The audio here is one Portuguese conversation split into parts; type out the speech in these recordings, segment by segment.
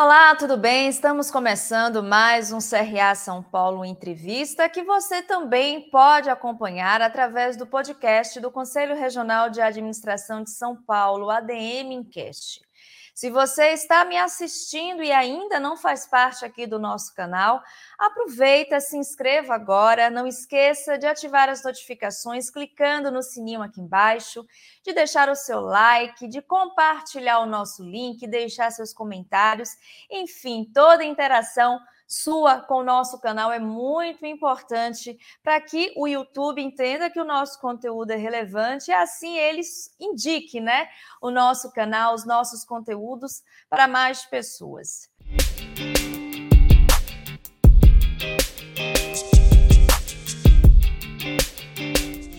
Olá, tudo bem? Estamos começando mais um CRA São Paulo Entrevista, que você também pode acompanhar através do podcast do Conselho Regional de Administração de São Paulo, ADM Encast. Se você está me assistindo e ainda não faz parte aqui do nosso canal, aproveita, se inscreva agora, não esqueça de ativar as notificações clicando no sininho aqui embaixo, de deixar o seu like, de compartilhar o nosso link, deixar seus comentários, enfim, toda interação sua com o nosso canal é muito importante para que o YouTube entenda que o nosso conteúdo é relevante e assim eles indiquem né, o nosso canal, os nossos conteúdos para mais pessoas.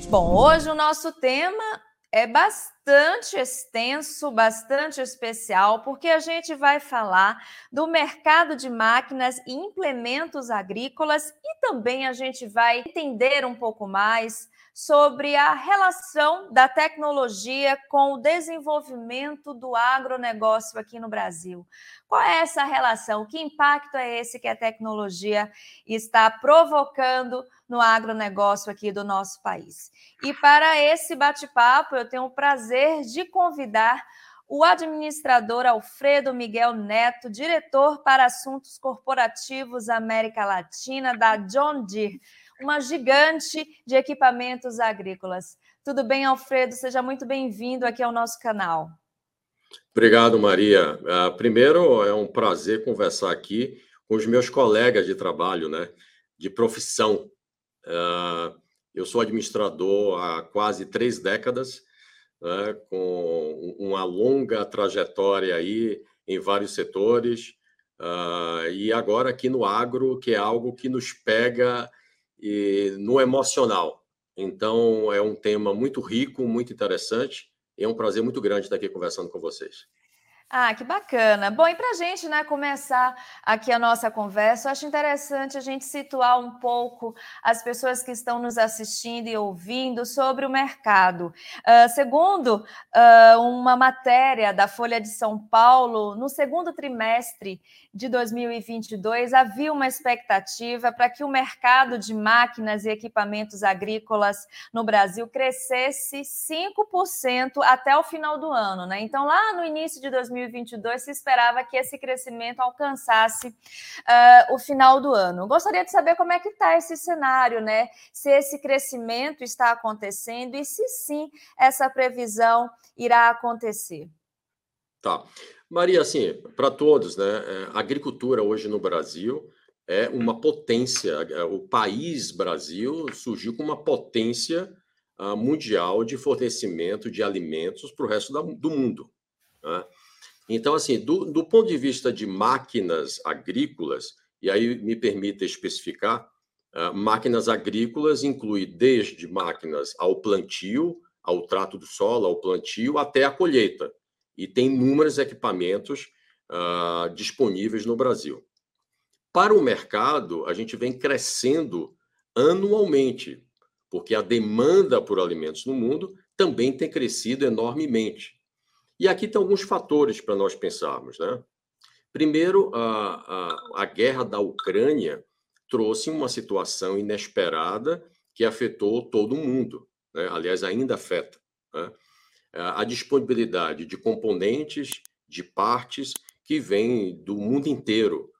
Bom, hoje o nosso tema é bastante extenso, bastante especial, porque a gente vai falar do mercado de máquinas e implementos agrícolas e também a gente vai entender um pouco mais sobre a relação da tecnologia com o desenvolvimento do agronegócio aqui no Brasil. Qual é essa relação? Que impacto é esse que a tecnologia está provocando no agronegócio aqui do nosso país? E para esse bate-papo, eu tenho o prazer de convidar o administrador Alfredo Miguel Neto, diretor para assuntos corporativos América Latina da John Deere uma gigante de equipamentos agrícolas. Tudo bem, Alfredo? Seja muito bem-vindo aqui ao nosso canal. Obrigado, Maria. Uh, primeiro, é um prazer conversar aqui com os meus colegas de trabalho, né, de profissão. Uh, eu sou administrador há quase três décadas, né, com uma longa trajetória aí em vários setores, uh, e agora aqui no agro, que é algo que nos pega e no emocional. Então, é um tema muito rico, muito interessante, e é um prazer muito grande estar aqui conversando com vocês. Ah, que bacana. Bom, e para a gente né, começar aqui a nossa conversa, acho interessante a gente situar um pouco as pessoas que estão nos assistindo e ouvindo sobre o mercado. Uh, segundo uh, uma matéria da Folha de São Paulo, no segundo trimestre de 2022, havia uma expectativa para que o mercado de máquinas e equipamentos agrícolas no Brasil crescesse 5% até o final do ano. Né? Então, lá no início de 2022, se esperava que esse crescimento alcançasse uh, o final do ano. Gostaria de saber como é que está esse cenário, né? se esse crescimento está acontecendo e se sim, essa previsão irá acontecer. Tá. Maria, assim, para todos, né? É, a agricultura hoje no Brasil é uma potência. É, o país Brasil surgiu com uma potência uh, mundial de fornecimento de alimentos para o resto do mundo. Né? Então, assim, do, do, ponto de vista de máquinas agrícolas, e aí me permita especificar, uh, máquinas agrícolas inclui desde máquinas ao plantio, ao trato do solo, ao plantio, até a colheita e tem inúmeros equipamentos uh, disponíveis no Brasil. Para o mercado, a gente vem crescendo anualmente, porque a demanda por alimentos no mundo também tem crescido enormemente. E aqui tem alguns fatores para nós pensarmos. Né? Primeiro, a, a, a guerra da Ucrânia trouxe uma situação inesperada que afetou todo mundo. Né? Aliás, ainda afeta. Né? a disponibilidade de componentes, de partes que vêm do mundo inteiro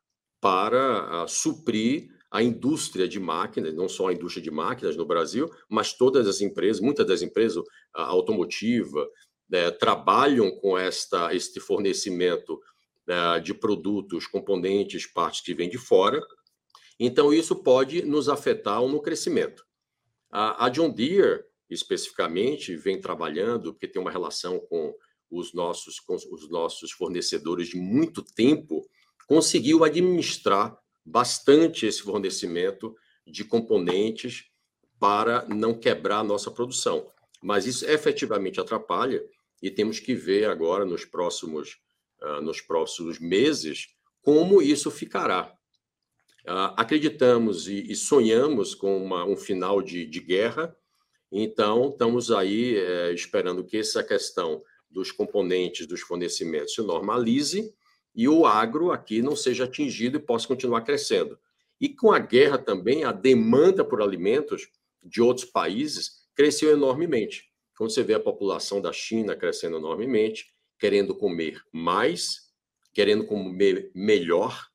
para suprir a indústria de máquinas, não só a indústria de máquinas no Brasil, mas todas as empresas, muitas das empresas automotiva, né, trabalham com esta, este fornecimento né, de produtos, componentes, partes que vêm de fora. Então, isso pode nos afetar no crescimento. A, a John Deere especificamente vem trabalhando, porque tem uma relação com os nossos, com os nossos fornecedores de muito tempo, conseguiu administrar bastante esse fornecimento de componentes para não quebrar a nossa produção. Mas isso efetivamente atrapalha e temos que ver agora nos próximos, uh, nos próximos meses como isso ficará. Uh, acreditamos e, e, sonhamos com uma, um final de, de guerra, então, estamos aí é, esperando que essa questão dos componentes, dos fornecimentos se normalize e o agro aqui não seja atingido e possa continuar crescendo. E com a guerra também, a demanda por alimentos de outros países cresceu enormemente. Quando você vê a população da China crescendo enormemente, querendo comer mais, querendo comer melhor,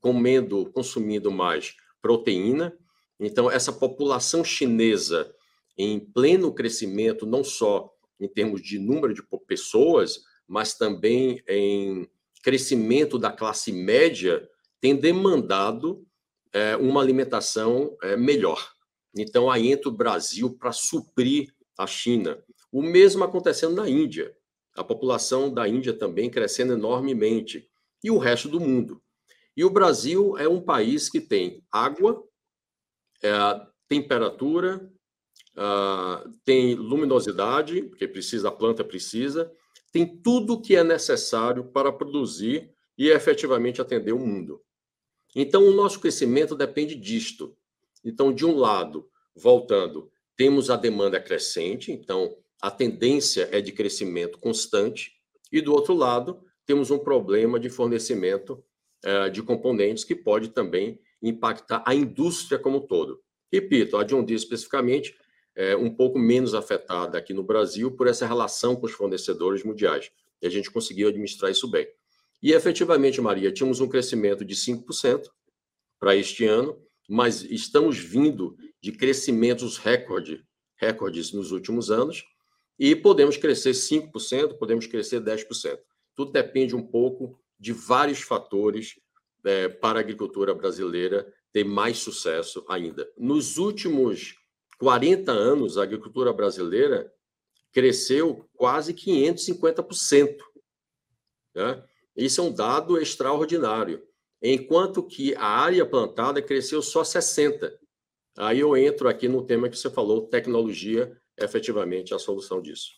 comendo, consumindo mais proteína. Então, essa população chinesa em pleno crescimento, não só em termos de número de pessoas, mas também em crescimento da classe média, tem demandado é, uma alimentação é, melhor. Então, aí entra o Brasil para suprir a China. O mesmo acontecendo na Índia. A população da Índia também crescendo enormemente. E o resto do mundo. E o Brasil é um país que tem água, é, temperatura, uh, tem luminosidade, porque precisa, a planta precisa, tem tudo que é necessário para produzir e efetivamente atender o mundo. Então, o nosso crescimento depende disto. Então, de um lado, voltando, temos a demanda crescente, então a tendência é de crescimento constante, e do outro lado, temos um problema de fornecimento uh, de componentes que pode também impactar a indústria como um todo. Repito, a John Deere especificamente é um pouco menos afetada aqui no Brasil por essa relação com os fornecedores mundiais. E a gente conseguiu administrar isso bem. E efetivamente, Maria, tínhamos um crescimento de 5% para este ano, mas estamos vindo de crescimentos recorde, recordes nos últimos anos, e podemos crescer 5%, podemos crescer 10%. Tudo depende um pouco de vários fatores é, para a agricultura brasileira ter mais sucesso ainda. Nos últimos 40 anos, a agricultura brasileira cresceu quase 550%. Né? Isso é um dado extraordinário. Enquanto que a área plantada cresceu só 60%. Aí eu entro aqui no tema que você falou, tecnologia, efetivamente a solução disso.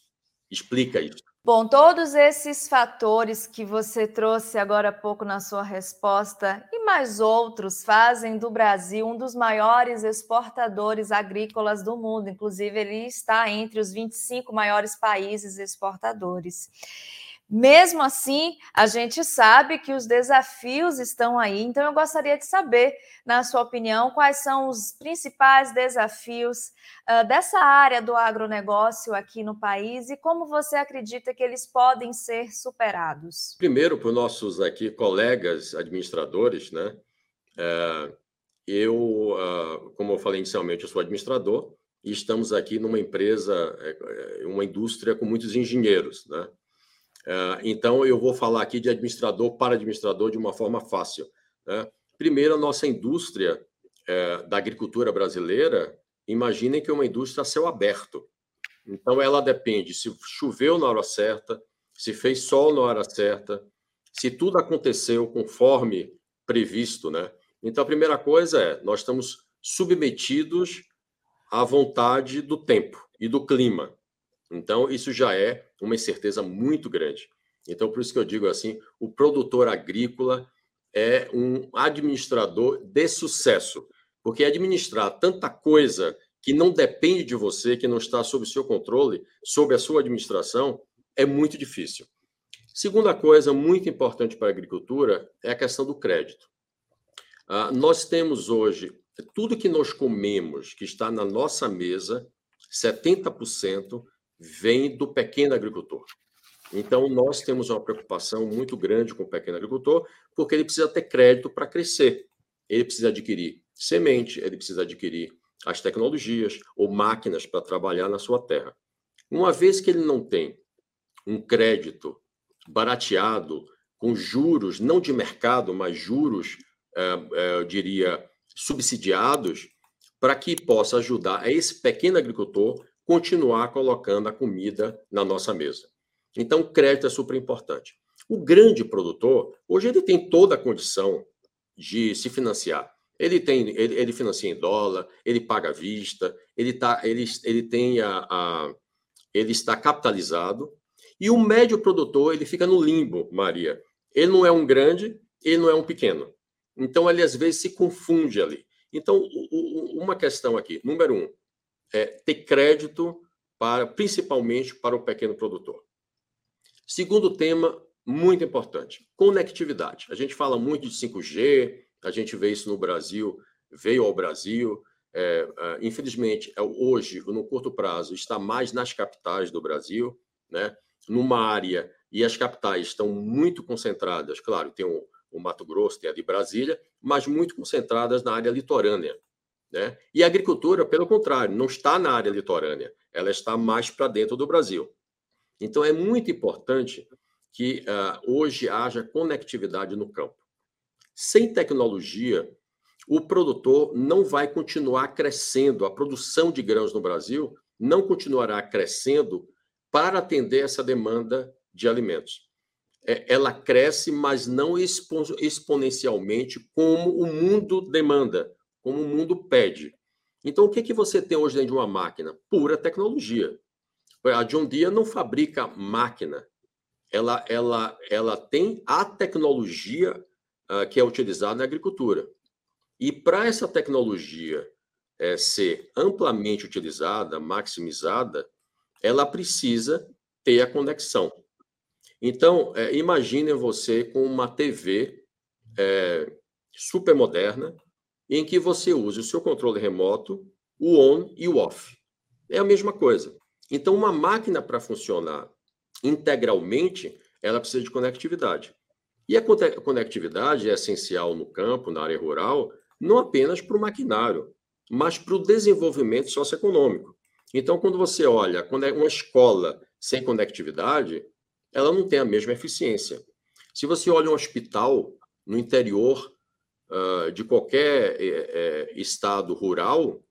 Explica isso. Bom, todos esses fatores que você trouxe agora há pouco na sua resposta e mais outros fazem do Brasil um dos maiores exportadores agrícolas do mundo. Inclusive, ele está entre os 25 maiores países exportadores. Mesmo assim, a gente sabe que os desafios estão aí, então eu gostaria de saber, na sua opinião, quais são os principais desafios uh, dessa área do agronegócio aqui no país e como você acredita que eles podem ser superados. Primeiro, para os nossos aqui colegas administradores, né? É, eu, uh, como eu falei inicialmente, eu sou administrador e estamos aqui numa empresa, é, é, uma indústria com muitos engenheiros, né? É, então, eu vou falar aqui de administrador para administrador de uma forma fácil. Né? Primeiro, a nossa indústria é, da agricultura brasileira, imaginem que é uma indústria a céu aberto. Então, ela depende se choveu na hora certa, se fez sol na hora certa, se tudo aconteceu conforme previsto. Né? Então, a primeira coisa é: nós estamos submetidos à vontade do tempo e do clima. Então, isso já é uma incerteza muito grande. Então, por isso que eu digo assim: o produtor agrícola é um administrador de sucesso, porque administrar tanta coisa que não depende de você, que não está sob seu controle, sob a sua administração, é muito difícil. Segunda coisa muito importante para a agricultura é a questão do crédito. Ah, nós temos hoje, tudo que nós comemos, que está na nossa mesa, 70% vem do pequeno agricultor. Então, nós temos uma preocupação muito grande com o pequeno agricultor, porque ele precisa ter crédito para crescer. Ele precisa adquirir semente, ele precisa adquirir as tecnologias ou máquinas para trabalhar na sua terra. Uma vez que ele não tem um crédito barateado, com juros, não de mercado, mas juros, eu diria, subsidiados, para que possa ajudar esse pequeno agricultor continuar colocando a comida na nossa mesa. Então, crédito é super importante. O grande produtor, hoje ele tem toda a condição de se financiar. Ele tem, ele, ele financia em dólar, ele paga à vista, ele, tá, ele, ele tem a, a, ele está capitalizado. E o médio produtor, ele fica no limbo, Maria. Ele não é um grande, ele não é um pequeno. Então, ele às vezes se confunde ali. Então, uma questão aqui. Número um, é, ter crédito para, principalmente para o pequeno produtor. Segundo tema, muito importante. Conectividade. A gente fala muito de 5G, a gente vê isso no Brasil, veio ao Brasil. É, é, infelizmente, é, hoje, no curto prazo, está mais nas capitais do Brasil, né? numa área, e as capitais estão muito concentradas, claro, tem o, o Mato Grosso, tem a de Brasília, mas muito concentradas na área litorânea. Né? E a agricultura, pelo contrário, não está na área litorânea, ela está mais para dentro do Brasil. Então, é muito importante que uh, hoje haja conectividade no campo. Sem tecnologia, o produtor não vai continuar crescendo, a produção de grãos no Brasil não continuará crescendo para atender essa demanda de alimentos. É, ela cresce, mas não expo exponencialmente como o mundo demanda, como o mundo pede. Então, o que, que você tem hoje dentro de uma máquina? Pura tecnologia. A John Deere não fabrica máquina, ela, ela, ela tem a tecnologia uh, que é utilizada na agricultura. E para essa tecnologia é, ser amplamente utilizada, maximizada, ela precisa ter a conexão. Então, é, imagine você com uma TV é, super moderna, em que você use o seu controle remoto, o on e o off. É a mesma coisa. Então, uma máquina para funcionar integralmente, ela precisa de conectividade. E a conectividade é essencial no campo, na área rural, não apenas para o maquinário, mas para o desenvolvimento socioeconômico. Então, quando você olha é uma escola sem conectividade, ela não tem a mesma eficiência. Se você olha um hospital no interior uh, de qualquer é, estado rural,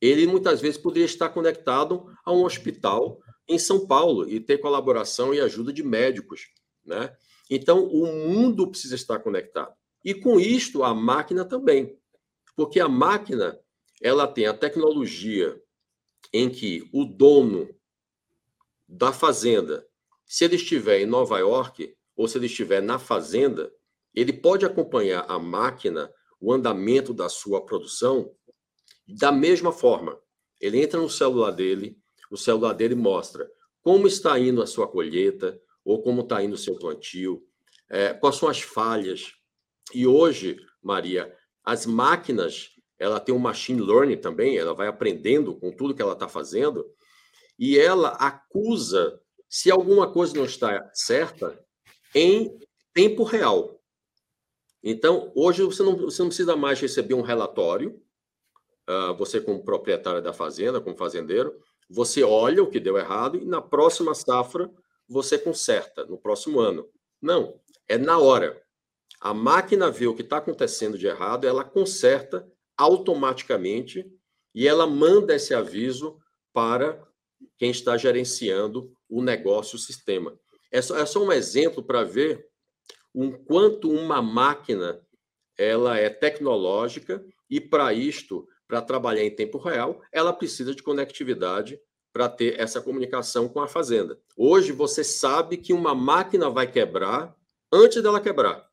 ele muitas vezes poderia estar conectado a um hospital em São Paulo e ter colaboração e ajuda de médicos, né? Então, o mundo precisa estar conectado. E com isto, a máquina também. Porque a máquina, ela tem a tecnologia em que o dono da fazenda, se ele estiver em Nova York ou se ele estiver na fazenda, ele pode acompanhar a máquina, o andamento da sua produção da mesma forma. Ele entra no celular dele, o celular dele mostra como está indo a sua colheita ou como está indo o seu plantio, é, quais são as falhas. E hoje, Maria, as máquinas, ela tem um machine learning também, ela vai aprendendo com tudo que ela está fazendo, e ela acusa se alguma coisa não está certa em tempo real. Então, hoje você não, você não precisa mais receber um relatório, uh, você como proprietário da fazenda, como fazendeiro, você olha o que deu errado e na próxima safra você conserta, no próximo ano. Não, é na hora. A máquina vê o que está acontecendo de errado, ela conserta automaticamente e ela manda esse aviso para quem está gerenciando o negócio, o sistema. É só, é só um exemplo para ver o quanto uma máquina ela é tecnológica e para isto para trabalhar em tempo real, ela precisa de conectividade para ter essa comunicação com a fazenda. Hoje você sabe que uma máquina vai quebrar antes dela quebrar.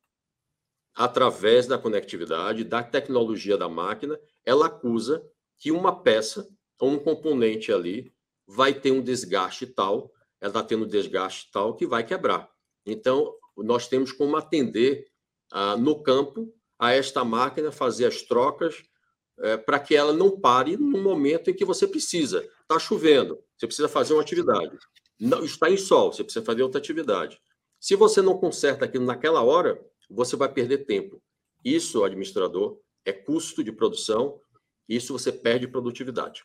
Através da conectividade, da tecnologia da máquina, ela acusa que uma peça ou um componente ali vai ter um desgaste tal, ela está tendo um desgaste tal que vai quebrar. Então, nós temos como atender ah, no campo a esta máquina, fazer as trocas, é, para que ela não pare no momento em que você precisa. Está chovendo, você precisa fazer uma atividade. Não, está em sol, você precisa fazer outra atividade. Se você não conserta aquilo naquela hora, você vai perder tempo. Isso, administrador, é custo de produção, isso você perde produtividade.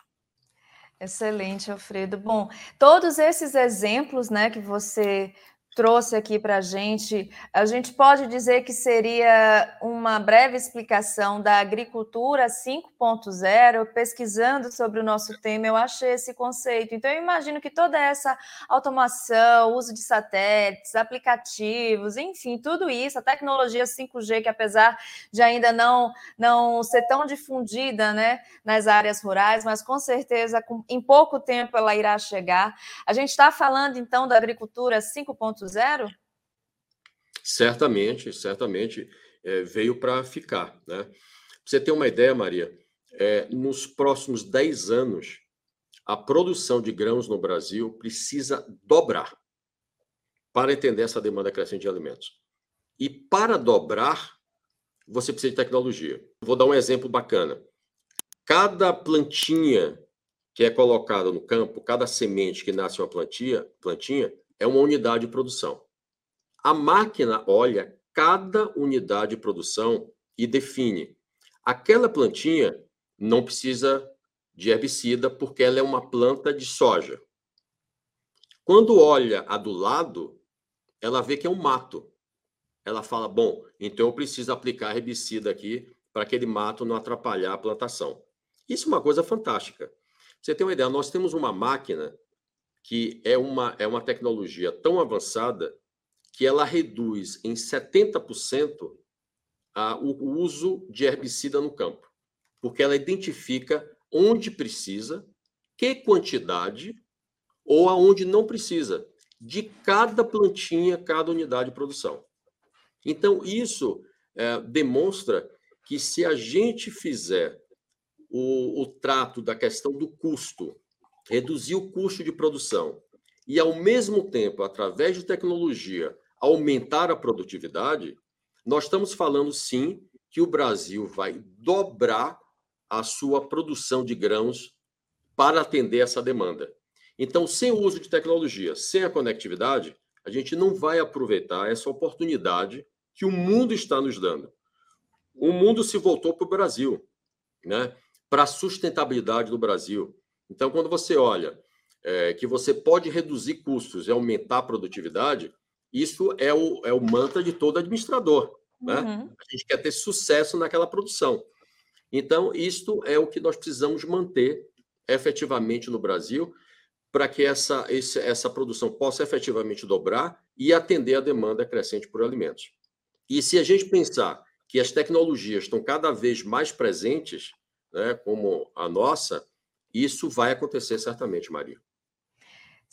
Excelente, Alfredo. Bom, todos esses exemplos né, que você trouxe aqui para a gente, a gente pode dizer que seria uma breve explicação da agricultura 5.0, pesquisando sobre o nosso tema, eu achei esse conceito. Então, eu imagino que toda essa automação, uso de satélites, aplicativos, enfim, tudo isso, a tecnologia 5G, que apesar de ainda não, não ser tão difundida né, nas áreas rurais, mas com certeza em pouco tempo ela irá chegar. A gente está falando, então, da agricultura 5.0 4.0? Certamente, certamente é, veio para ficar. Né? Você ter uma ideia, Maria, é, nos próximos 10 anos, a produção de grãos no Brasil precisa dobrar. para entender essa demanda crescente de alimentos. E para dobrar, você precisa de tecnologia. Vou dar um exemplo bacana. Cada plantinha que é colocada no campo, cada semente que nasce uma plantinha, plantinha é uma unidade de produção. A máquina olha cada unidade de produção e define. Aquela plantinha não precisa de herbicida porque ela é uma planta de soja. Quando olha a do lado, ela vê que é um mato. Ela fala: bom, então eu preciso aplicar herbicida aqui para aquele mato não atrapalhar a plantação. Isso é uma coisa fantástica. você tem uma ideia, nós temos uma máquina que é uma, é uma tecnologia tão avançada que ela reduz em 70% a, o, o uso de herbicida no campo, porque ela identifica onde precisa, que quantidade ou aonde não precisa de cada plantinha, cada unidade de produção. Então, isso é, demonstra que se a gente fizer o, o trato da questão do custo, reduzir o custo de produção e, ao mesmo tempo, através de tecnologia, aumentar a produtividade, nós estamos falando sim que o Brasil vai dobrar a sua produção de grãos para atender essa demanda. Então, sem o uso de tecnologia, sem a conectividade, a gente não vai aproveitar essa oportunidade que o mundo está nos dando. O mundo se voltou para o Brasil, né? para a sustentabilidade do Brasil. Então, quando você olha é, que você pode reduzir custos e aumentar a produtividade, isso é o, é o mantra de todo administrador. Né? Uhum. A gente quer ter sucesso naquela produção. Então, isto é o que nós precisamos manter efetivamente no Brasil para que essa, esse, essa produção possa efetivamente dobrar e atender a demanda crescente por alimentos. E se a gente pensar que as tecnologias estão cada vez mais presentes, né, como a nossa, isso vai acontecer certamente, Maria.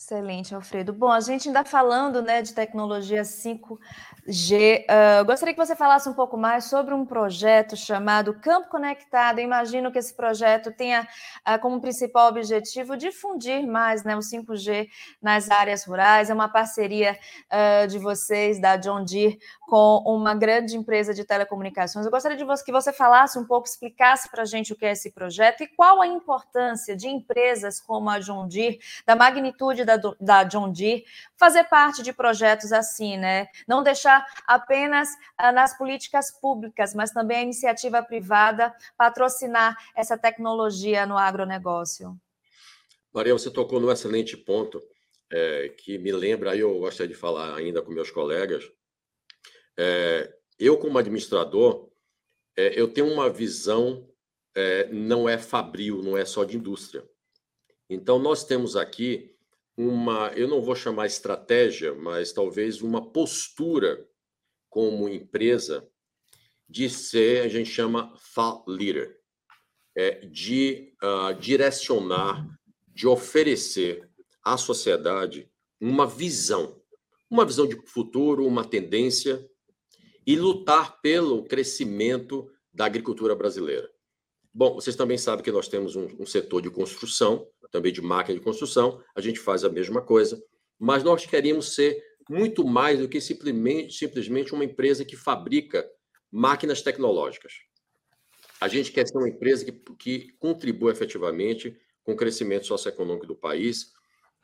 Excelente, Alfredo. Bom, a gente ainda falando né, de tecnologia 5G, uh, gostaria que você falasse um pouco mais sobre um projeto chamado Campo Conectado. Eu imagino que esse projeto tenha uh, como principal objetivo difundir mais né, o 5G nas áreas rurais. É uma parceria uh, de vocês, da John Deere, com uma grande empresa de telecomunicações. Eu gostaria de você, que você falasse um pouco, explicasse para a gente o que é esse projeto e qual a importância de empresas como a John Deere, da magnitude da, da John Deere fazer parte de projetos assim, né? Não deixar apenas ah, nas políticas públicas, mas também a iniciativa privada patrocinar essa tecnologia no agronegócio. Maria, você tocou num excelente ponto é, que me lembra, eu gostaria de falar ainda com meus colegas. É, eu, como administrador, é, eu tenho uma visão, é, não é fabril, não é só de indústria. Então, nós temos aqui uma, eu não vou chamar estratégia, mas talvez uma postura como empresa de ser, a gente chama thought leader, é, de uh, direcionar, de oferecer à sociedade uma visão, uma visão de futuro, uma tendência e lutar pelo crescimento da agricultura brasileira. Bom, vocês também sabem que nós temos um, um setor de construção também de máquina de construção, a gente faz a mesma coisa, mas nós queremos ser muito mais do que simplesmente, simplesmente uma empresa que fabrica máquinas tecnológicas. A gente quer ser uma empresa que, que contribua efetivamente com o crescimento socioeconômico do país,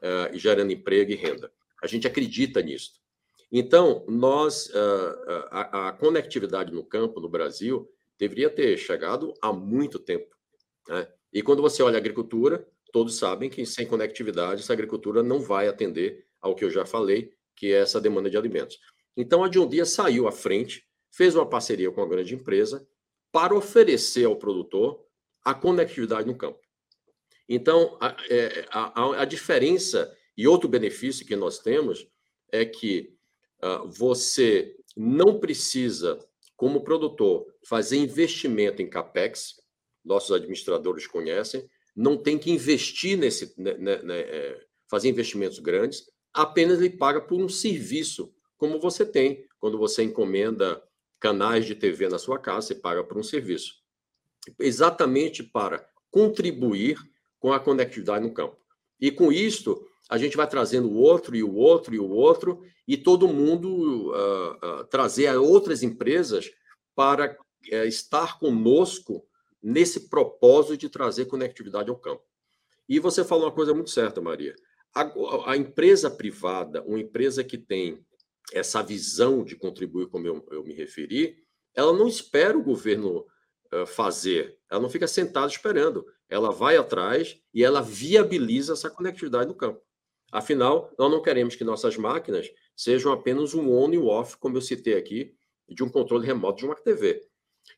uh, e gerando emprego e renda. A gente acredita nisso. Então, nós, uh, a, a, conectividade no campo, no Brasil, deveria ter chegado há muito tempo. Né? E quando você olha a agricultura, todos sabem que sem conectividade essa agricultura não vai atender ao que eu já falei, que é essa demanda de alimentos. Então a John Deere saiu à frente, fez uma parceria com a grande empresa para oferecer ao produtor a conectividade no campo. Então a, é, a, a diferença e outro benefício que nós temos é que você não precisa, como produtor, fazer investimento em capex. Nossos administradores conhecem não tem que investir nesse, né, né, né, é, fazer investimentos grandes, apenas ele paga por um serviço, como você tem quando você encomenda canais de TV na sua casa, você paga por um serviço. Exatamente para contribuir com a conectividade no campo. E com isto, a gente vai trazendo o outro e o outro e o outro, e todo mundo uh, uh, trazer outras empresas para uh, estar conosco nesse propósito de trazer conectividade ao campo. E você falou uma coisa muito certa, Maria. A, a empresa privada, uma empresa que tem essa visão de contribuir, como eu, eu me referi, ela não espera o governo fazer, ela não fica sentada esperando. Ela vai atrás e ela viabiliza essa conectividade no campo. Afinal, nós não queremos que nossas máquinas sejam apenas um on e um off, como eu citei aqui, de um controle remoto de uma TV.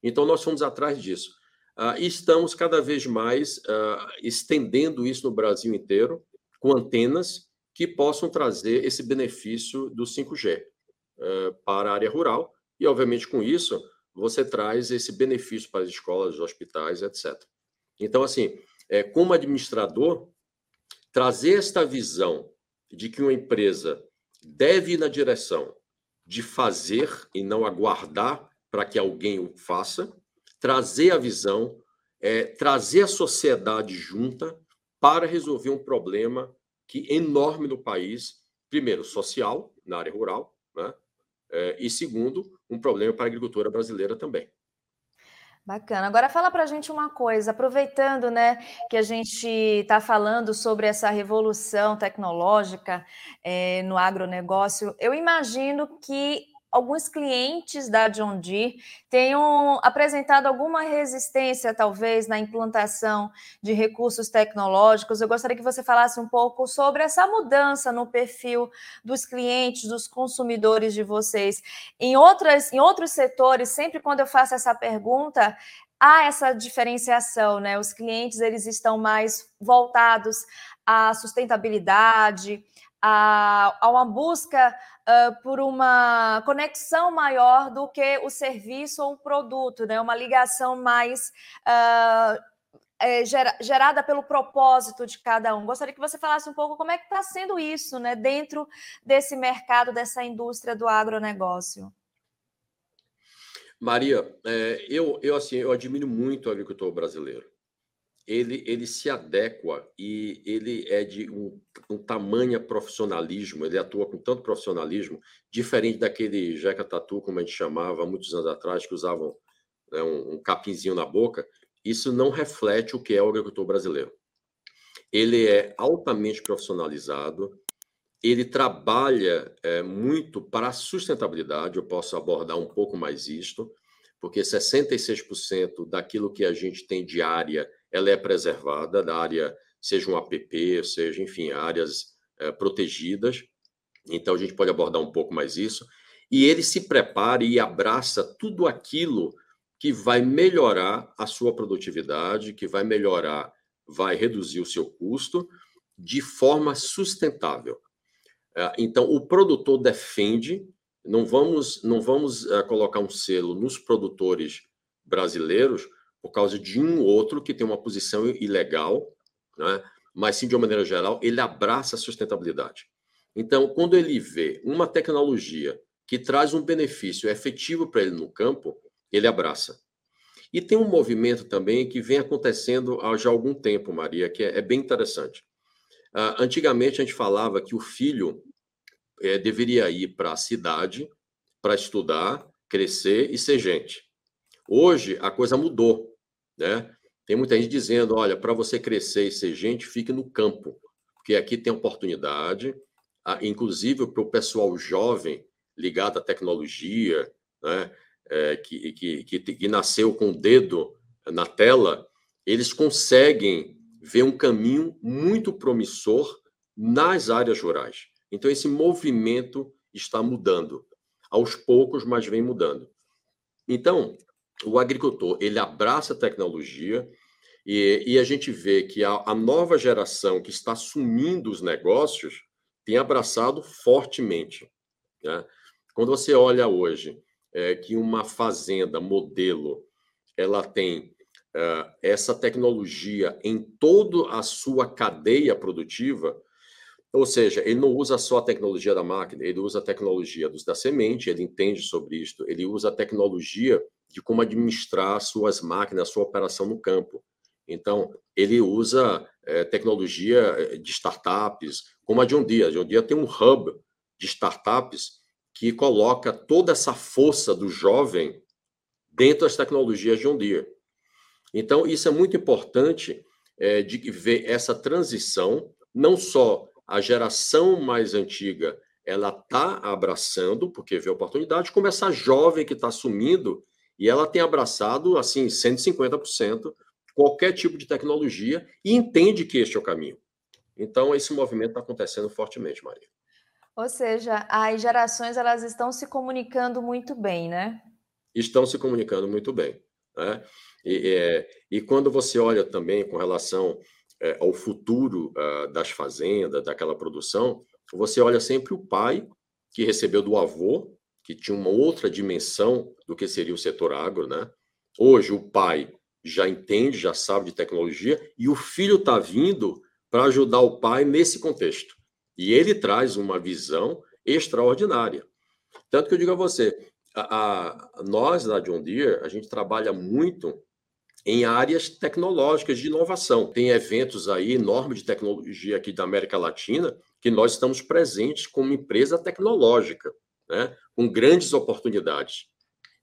Então, nós fomos atrás disso. Uh, e estamos cada vez mais uh, estendendo isso no Brasil inteiro, com antenas que possam trazer esse benefício do 5G uh, para a área rural. E, obviamente, com isso, você traz esse benefício para as escolas, hospitais, etc. Então, assim, é, como administrador, trazer esta visão de que uma empresa deve ir na direção de fazer e não aguardar para que alguém o faça, trazer a visão, é, trazer a sociedade junta para resolver um problema que enorme no país, primeiro social na área rural, né? É, e segundo um problema para a agricultura brasileira também. Bacana. Agora fala para a gente uma coisa, aproveitando, né, que a gente está falando sobre essa revolução tecnológica é, no agronegócio, eu imagino que alguns clientes da John Deere tenham apresentado alguma resistência, talvez, na implantação de recursos tecnológicos. Eu gostaria que você falasse um pouco sobre essa mudança no perfil dos clientes, dos consumidores de vocês. Em, outras, em outros setores, sempre quando eu faço essa pergunta, há essa diferenciação, né? Os clientes eles estão mais voltados à sustentabilidade, a, a uma busca uh, por uma conexão maior do que o serviço ou o produto, né? uma ligação mais uh, é, gerada pelo propósito de cada um. Gostaria que você falasse um pouco como é que está sendo isso né? dentro desse mercado, dessa indústria do agronegócio. Maria, é, eu, eu, assim, eu admiro muito o agricultor brasileiro ele, ele se adequa e ele é de um, um tamanho profissionalismo, ele atua com tanto profissionalismo, diferente daquele jeca tatu, como a gente chamava muitos anos atrás, que usavam né, um, um capinzinho na boca. Isso não reflete o que é o agricultor brasileiro. Ele é altamente profissionalizado, ele trabalha é, muito para a sustentabilidade, eu posso abordar um pouco mais isto, porque 66% daquilo que a gente tem de área ela é preservada da área, seja um APP, seja, enfim, áreas é, protegidas. Então, a gente pode abordar um pouco mais isso. E ele se prepara e abraça tudo aquilo que vai melhorar a sua produtividade, que vai melhorar, vai reduzir o seu custo de forma sustentável. É, então, o produtor defende, não vamos, não vamos é, colocar um selo nos produtores brasileiros, por causa de um outro que tem uma posição ilegal, né? mas sim, de uma maneira geral, ele abraça a sustentabilidade. Então, quando ele vê uma tecnologia que traz um benefício efetivo para ele no campo, ele abraça. E tem um movimento também que vem acontecendo há já algum tempo, Maria, que é, é bem interessante. Uh, antigamente, a gente falava que o filho é, deveria ir para a cidade para estudar, crescer e ser gente. Hoje a coisa mudou, né? Tem muita gente dizendo, olha, para você crescer e ser gente, fique no campo, porque aqui tem oportunidade, inclusive para o pessoal jovem ligado à tecnologia, né? É, que, que, que, que nasceu com o dedo na tela, eles conseguem ver um caminho muito promissor nas áreas rurais. Então, esse movimento está mudando. Aos poucos, mas vem mudando. Então, o agricultor ele abraça a tecnologia e, e a gente vê que a, a, nova geração que está assumindo os negócios tem abraçado fortemente. Né? Quando você olha hoje é, que uma fazenda modelo ela tem uh, essa tecnologia em toda a sua cadeia produtiva, ou seja, ele não usa só a tecnologia da máquina, ele usa a tecnologia dos, da semente, ele entende sobre isso, ele usa a tecnologia de como administrar suas máquinas, sua operação no campo. Então, ele usa é, tecnologia eh, de startups, como a John Deere. A John Deere tem um hub de startups que coloca toda essa força do jovem dentro das tecnologias John Deere. Então, isso é muito importante é, de ver essa transição, não só a geração mais antiga ela está abraçando, porque vê oportunidade, como essa jovem que está assumindo, e ela tem abraçado, assim, 150%, qualquer tipo de tecnologia, e entende que este é o caminho. Então, esse movimento está acontecendo fortemente, Maria. Ou seja, as gerações elas estão se comunicando muito bem, né? Estão se comunicando muito bem. Né? E, é, e quando você olha também com relação é, ao futuro uh, das fazendas, daquela produção, você olha sempre o pai, que recebeu do avô, que tinha uma outra dimensão do que seria o setor agro, né? Hoje o pai já entende, já sabe de tecnologia, e o filho está vindo para ajudar o pai nesse contexto. E ele traz uma visão extraordinária. Tanto que eu digo a você, a, a, nós na John Deere, a gente trabalha muito em áreas tecnológicas de inovação. Tem eventos aí enormes de tecnologia aqui da América Latina que nós estamos presentes como empresa tecnológica, né, com grandes oportunidades.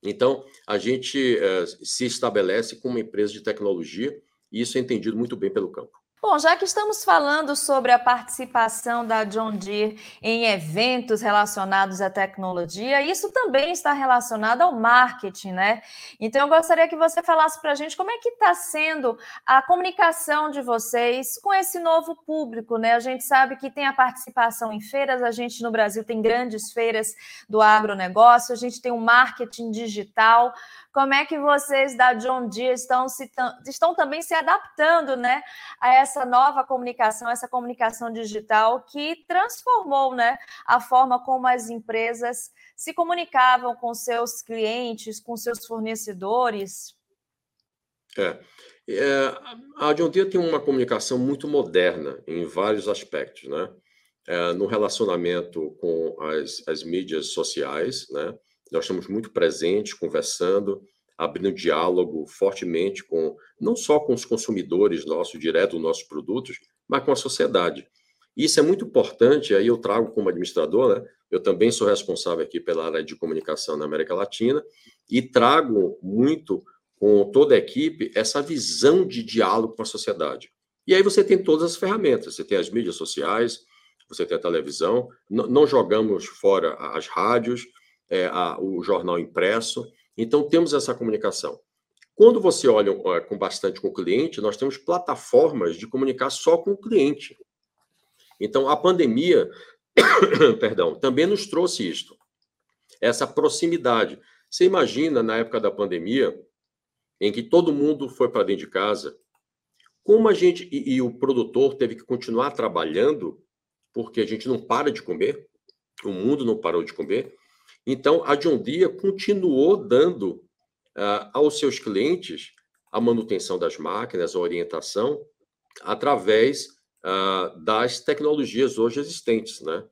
Então, a gente eh, se estabelece como uma empresa de tecnologia e isso é entendido muito bem pelo campo. Bom, já que estamos falando sobre a participação da John Deere em eventos relacionados à tecnologia, isso também está relacionado ao marketing, né? Então, eu gostaria que você falasse para a gente como é que está sendo a comunicação de vocês com esse novo público, né? A gente sabe que tem a participação em feiras, a gente no Brasil tem grandes feiras do agronegócio, a gente tem o um marketing digital. Como é que vocês da John Deere estão, se, estão também se adaptando né, a essa nova comunicação, essa comunicação digital que transformou né, a forma como as empresas se comunicavam com seus clientes, com seus fornecedores? É, é, a John Deere tem uma comunicação muito moderna em vários aspectos, né? É, no relacionamento com as, as mídias sociais, né? Nós estamos muito presentes, conversando, abrindo diálogo fortemente com não só com os consumidores nossos, direto nossos produtos, mas com a sociedade. Isso é muito importante, aí eu trago como administrador, né? Eu também sou responsável aqui pela área de comunicação na América Latina e trago muito com toda a equipe essa visão de diálogo com a sociedade. E aí você tem todas as ferramentas, você tem as mídias sociais, você tem a televisão, não jogamos fora as rádios, é, a, o jornal impresso. Então, temos essa comunicação. Quando você olha é, com bastante com o cliente, nós temos plataformas de comunicar só com o cliente. Então, a pandemia, perdão, também nos trouxe isto, essa proximidade. Você imagina na época da pandemia, em que todo mundo foi para dentro de casa, como a gente e, e, o produtor teve que continuar trabalhando, porque a gente não para de comer, o mundo não parou de comer, então, a John Deere continuou dando uh, aos seus clientes a manutenção das máquinas, a orientação, através uh, das tecnologias hoje existentes. Né?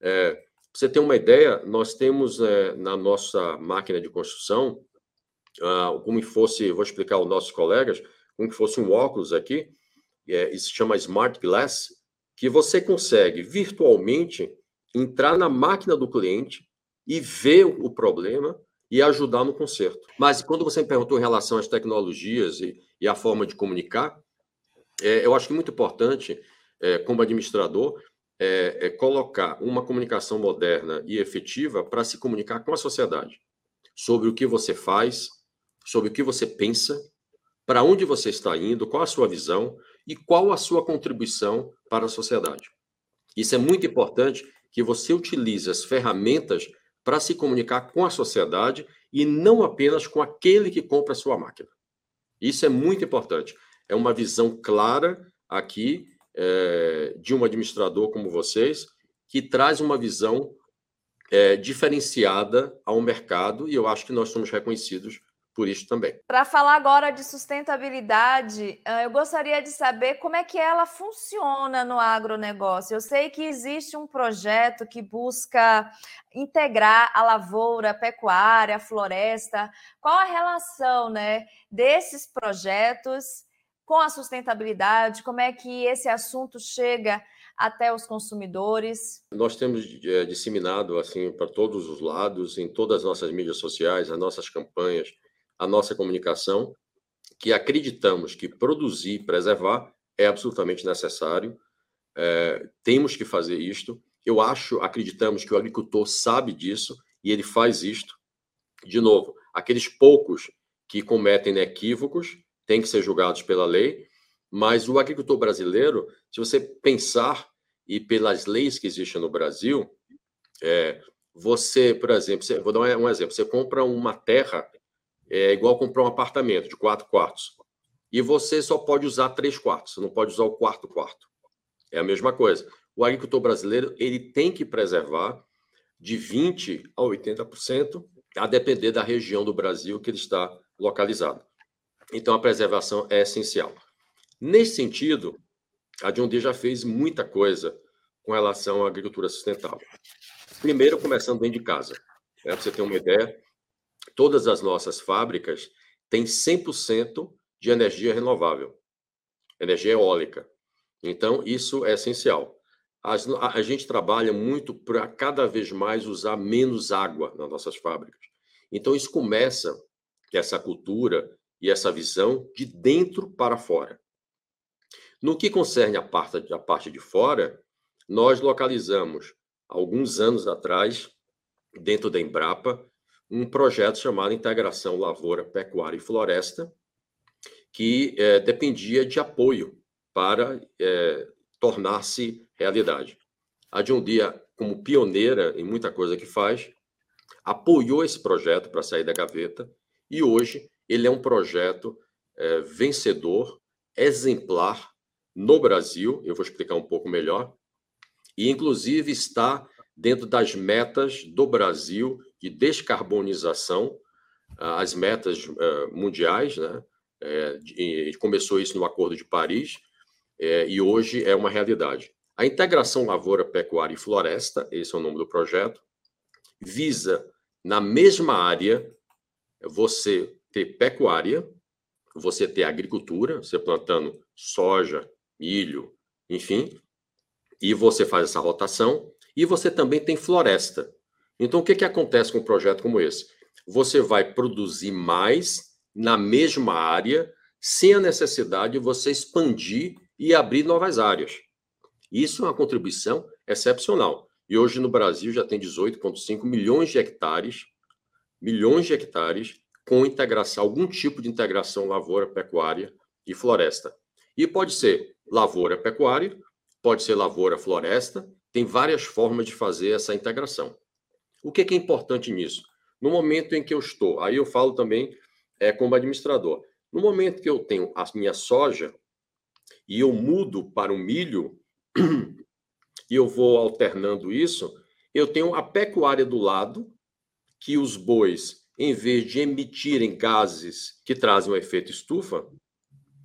É, você ter uma ideia, nós temos é, na nossa máquina de construção, uh, como fosse, vou explicar aos nossos colegas, como fosse um óculos aqui, é, isso se chama Smart Glass, que você consegue virtualmente entrar na máquina do cliente, e ver o problema e ajudar no conserto. Mas quando você me perguntou em relação às tecnologias e, e a forma de comunicar, é, eu acho que é muito importante, é, como administrador, é, é colocar uma comunicação moderna e efetiva para se comunicar com a sociedade sobre o que você faz, sobre o que você pensa, para onde você está indo, qual a sua visão e qual a sua contribuição para a sociedade. Isso é muito importante que você utilize as ferramentas para se comunicar com a sociedade e não apenas com aquele que compra a sua máquina. Isso é muito importante. É uma visão clara aqui é, de um administrador como vocês, que traz uma visão é, diferenciada ao mercado, e eu acho que nós somos reconhecidos por isso também. Para falar agora de sustentabilidade, eu gostaria de saber como é que ela funciona no agronegócio. Eu sei que existe um projeto que busca integrar a lavoura, a pecuária, a floresta. Qual a relação né, desses projetos com a sustentabilidade? Como é que esse assunto chega até os consumidores? Nós temos é, disseminado assim para todos os lados, em todas as nossas mídias sociais, as nossas campanhas, a nossa comunicação, que acreditamos que produzir e preservar é absolutamente necessário. É, temos que fazer isto. Eu acho, acreditamos que o agricultor sabe disso e ele faz isto. De novo, aqueles poucos que cometem equívocos têm que ser julgados pela lei, mas o agricultor brasileiro, se você pensar e pelas leis que existem no Brasil, é, você, por exemplo, você, vou dar um exemplo, você compra uma terra é igual comprar um apartamento de quatro quartos. E você só pode usar três quartos, você não pode usar o quarto quarto. É a mesma coisa. O agricultor brasileiro ele tem que preservar de 20% a 80%, a depender da região do Brasil que ele está localizado. Então, a preservação é essencial. Nesse sentido, a John Deere já fez muita coisa com relação à agricultura sustentável. Primeiro, começando dentro de casa. Né? Para você ter uma ideia, todas as nossas fábricas têm 100% de energia renovável, energia eólica. Então, isso é essencial. As, a, a, gente trabalha muito para cada vez mais usar menos água nas nossas fábricas. Então, isso começa, essa cultura e essa visão, de dentro para fora. No que concerne a parte, a parte de fora, nós localizamos, alguns anos atrás, dentro da Embrapa, um projeto chamado Integração Lavoura, Pecuária e Floresta, que é, dependia de apoio para é, tornar-se realidade. A John Deere, como pioneira em muita coisa que faz, apoiou esse projeto para sair da gaveta e hoje ele é um projeto é, vencedor, exemplar no Brasil. Eu vou explicar um pouco melhor. E, inclusive, está dentro das metas do Brasil de descarbonização, ah, as metas ah, mundiais, né? É, começou isso no Acordo de Paris é, e hoje é uma realidade. A integração lavoura, pecuária e floresta, esse é o nome do projeto, visa na mesma área você ter pecuária, você ter agricultura, você plantando soja, milho, enfim, e você faz essa rotação, e você também tem floresta. Então, o que, que acontece com um projeto como esse? Você vai produzir mais na mesma área, sem a necessidade de você expandir e abrir novas áreas. Isso é uma contribuição excepcional. E hoje no Brasil já tem 18,5 milhões de hectares, milhões de hectares com integração, algum tipo de integração lavoura, pecuária e floresta. E pode ser lavoura, pecuária, pode ser lavoura, floresta, tem várias formas de fazer essa integração. O que é, importante nisso? No momento em que eu estou, aí eu falo também é, como administrador, no momento que eu tenho a minha soja e eu mudo para o milho e eu vou alternando isso, eu tenho a pecuária do lado, que os bois, em vez de emitirem gases que trazem o efeito estufa,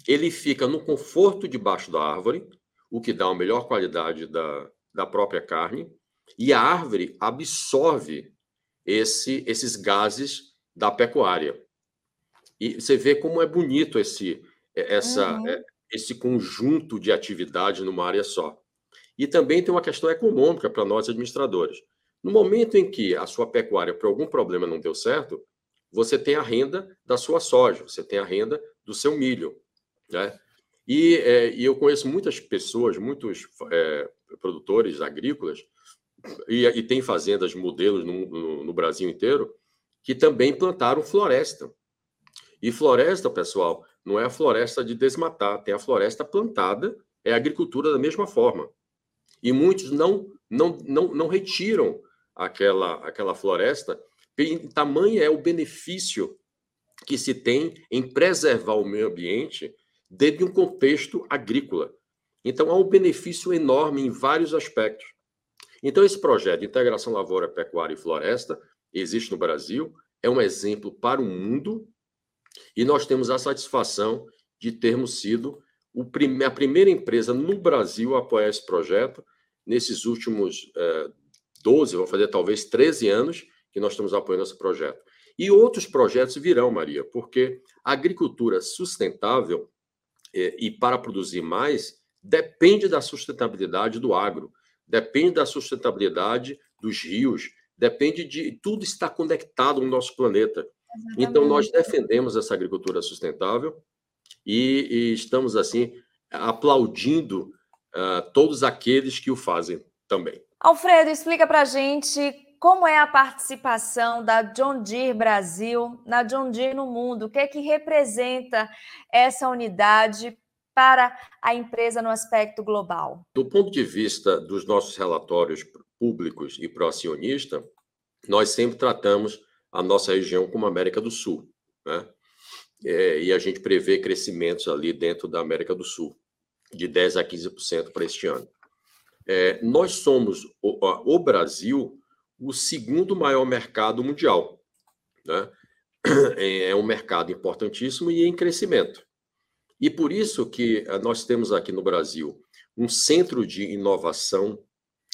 ele fica no conforto debaixo da árvore, o que dá uma melhor qualidade da, da própria carne, e a árvore absorve esse, esses gases da pecuária. E você vê como é bonito esse, essa, uhum. esse conjunto de atividade numa área só. E também tem uma questão econômica para nós administradores. No momento em que a sua pecuária, por algum problema, não deu certo, você tem a renda da sua soja, você tem a renda do seu milho. Né? E, é, e eu conheço muitas pessoas, muitos é, produtores agrícolas, e, e tem fazendas modelos no, no, no Brasil inteiro, que também plantaram floresta. E floresta, pessoal, não é a floresta de desmatar, tem a floresta plantada, é a agricultura da mesma forma. E muitos não não não, não retiram aquela aquela floresta, tamanho é o benefício que se tem em preservar o meio ambiente dentro de um contexto agrícola. Então, há um benefício enorme em vários aspectos. Então, esse projeto de integração lavoura, pecuária e floresta existe no Brasil, é um exemplo para o mundo, e nós temos a satisfação de termos sido a primeira empresa no Brasil a apoiar esse projeto nesses últimos eh, 12, vou fazer talvez 13 anos que nós estamos apoiando esse projeto. E outros projetos virão, Maria, porque a agricultura sustentável eh, e para produzir mais depende da sustentabilidade do agro, depende da sustentabilidade dos rios, depende de tudo está conectado no nosso planeta. Exatamente. Então nós defendemos essa agricultura sustentável e, e estamos assim aplaudindo uh, todos aqueles que o fazem também. Alfredo, explica para a gente como é a participação da John Deere Brasil na John Deere no mundo. O que é que representa essa unidade para a empresa no aspecto global? Do ponto de vista dos nossos relatórios públicos e para o acionista, nós sempre tratamos a nossa região como América do Sul. Né? É, e a gente prevê crescimentos ali dentro da América do Sul, de 10% a 15% para este ano. É, nós somos, o, o, Brasil, o segundo maior mercado mundial. Né? É, é um mercado importantíssimo e em crescimento. E por isso que eh, nós temos aqui no Brasil um centro de inovação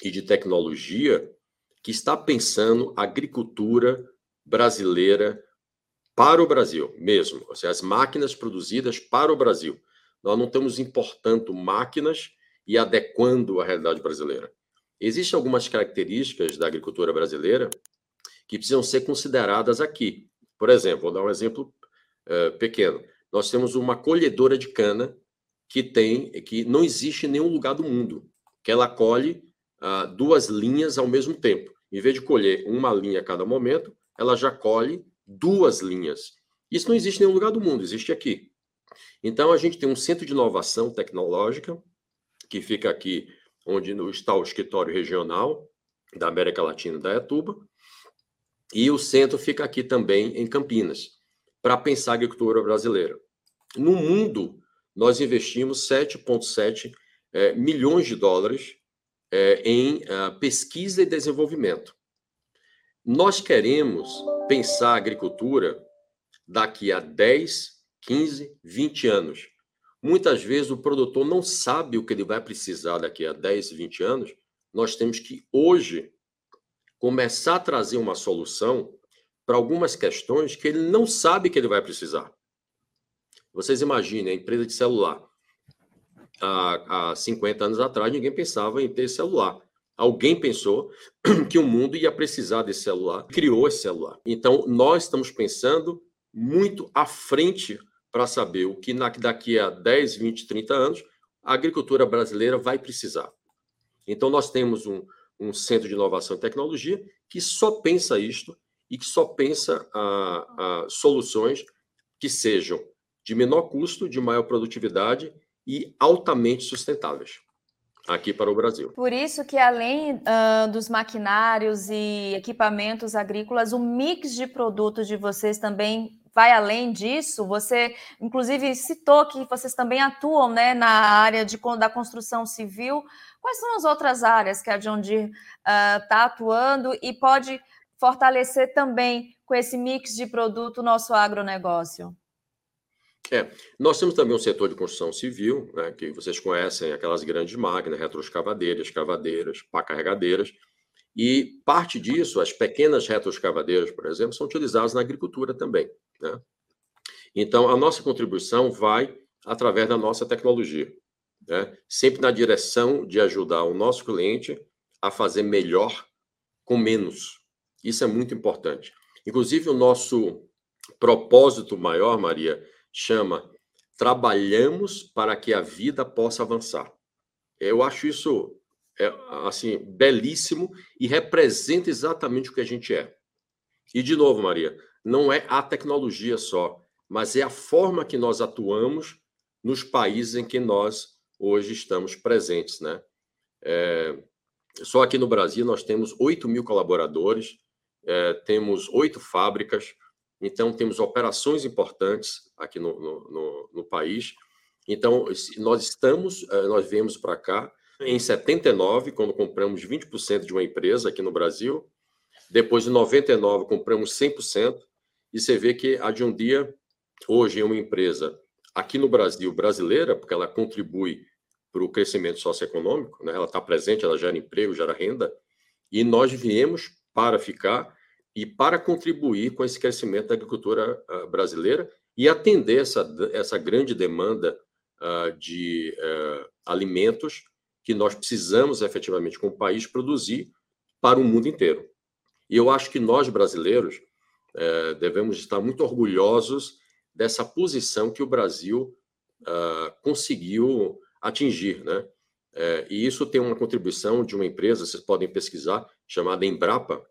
e de tecnologia que está pensando agricultura brasileira para o Brasil mesmo, ou seja, as máquinas produzidas para o Brasil. Nós não estamos importando máquinas e adequando à realidade brasileira. Existem algumas características da agricultura brasileira que precisam ser consideradas aqui. Por exemplo, vou dar um exemplo uh, pequeno. Nós temos uma colhedora de cana que tem que não existe em nenhum lugar do mundo, que ela colhe uh, duas linhas ao mesmo tempo. Em vez de colher uma linha a cada momento, ela já colhe duas linhas. Isso não existe em nenhum lugar do mundo, existe aqui. Então, a gente tem um centro de inovação tecnológica, que fica aqui onde está o escritório regional da América Latina da Etuba, e o centro fica aqui também em Campinas, para pensar a agricultura brasileira. No mundo, nós investimos 7,7 é, milhões de dólares é, em é, pesquisa e desenvolvimento. Nós queremos pensar a agricultura daqui a 10, 15, 20 anos. Muitas vezes o produtor não sabe o que ele vai precisar daqui a 10, 20 anos. Nós temos que, hoje, começar a trazer uma solução para algumas questões que ele não sabe que ele vai precisar. Vocês imaginem a empresa de celular. Há, há 50 anos atrás, ninguém pensava em ter celular. Alguém pensou que o mundo ia precisar desse celular, criou esse celular. Então, nós estamos pensando muito à frente para saber o que daqui a 10, 20, 30 anos a agricultura brasileira vai precisar. Então, nós temos um, um centro de inovação e tecnologia que só pensa isto e que só pensa a, a soluções que sejam de menor custo, de maior produtividade e altamente sustentáveis aqui para o Brasil. Por isso que além uh, dos maquinários e equipamentos agrícolas, o mix de produtos de vocês também vai além disso. Você, inclusive, citou que vocês também atuam né, na área de, da construção civil. Quais são as outras áreas que a John Deere está uh, atuando e pode fortalecer também com esse mix de produto o nosso agronegócio? É, nós temos também um setor de construção civil, né, que vocês conhecem, aquelas grandes máquinas, retroescavadeiras, cavadeiras, pá carregadeiras, e parte disso, as pequenas retroescavadeiras, por exemplo, são utilizadas na agricultura também. Né? Então, a nossa contribuição vai através da nossa tecnologia, né? sempre na direção de ajudar o nosso cliente a fazer melhor com menos. Isso é muito importante. Inclusive, o nosso propósito maior, Maria, chama Trabalhamos para que a vida possa avançar. Eu acho isso é, assim belíssimo e representa exatamente o que a gente é. E de novo, Maria, não é a tecnologia só, mas é a forma que nós atuamos nos países em que nós hoje estamos presentes, né? É, só aqui no Brasil nós temos 8 mil colaboradores, é, temos oito fábricas, então temos operações importantes aqui no, no, no, no país. Então, nós estamos, é, nós viemos para cá em 79, quando compramos 20% de uma empresa aqui no Brasil. Depois, em 99, compramos 100%. E você vê que a de um dia, hoje, é uma empresa aqui no Brasil, brasileira, porque ela contribui para o crescimento socioeconômico, né? ela está presente, ela gera emprego, gera renda. E nós viemos para ficar e para contribuir com esse crescimento da agricultura ah, brasileira e atender essa, essa grande demanda uh, de uh, alimentos que nós precisamos efetivamente, como país, produzir para o mundo inteiro. E eu acho que nós, brasileiros, uh, devemos estar muito orgulhosos dessa posição que o Brasil conseguiu atingir, né? É, e isso tem uma contribuição de uma empresa, vocês podem pesquisar, chamada Embrapa,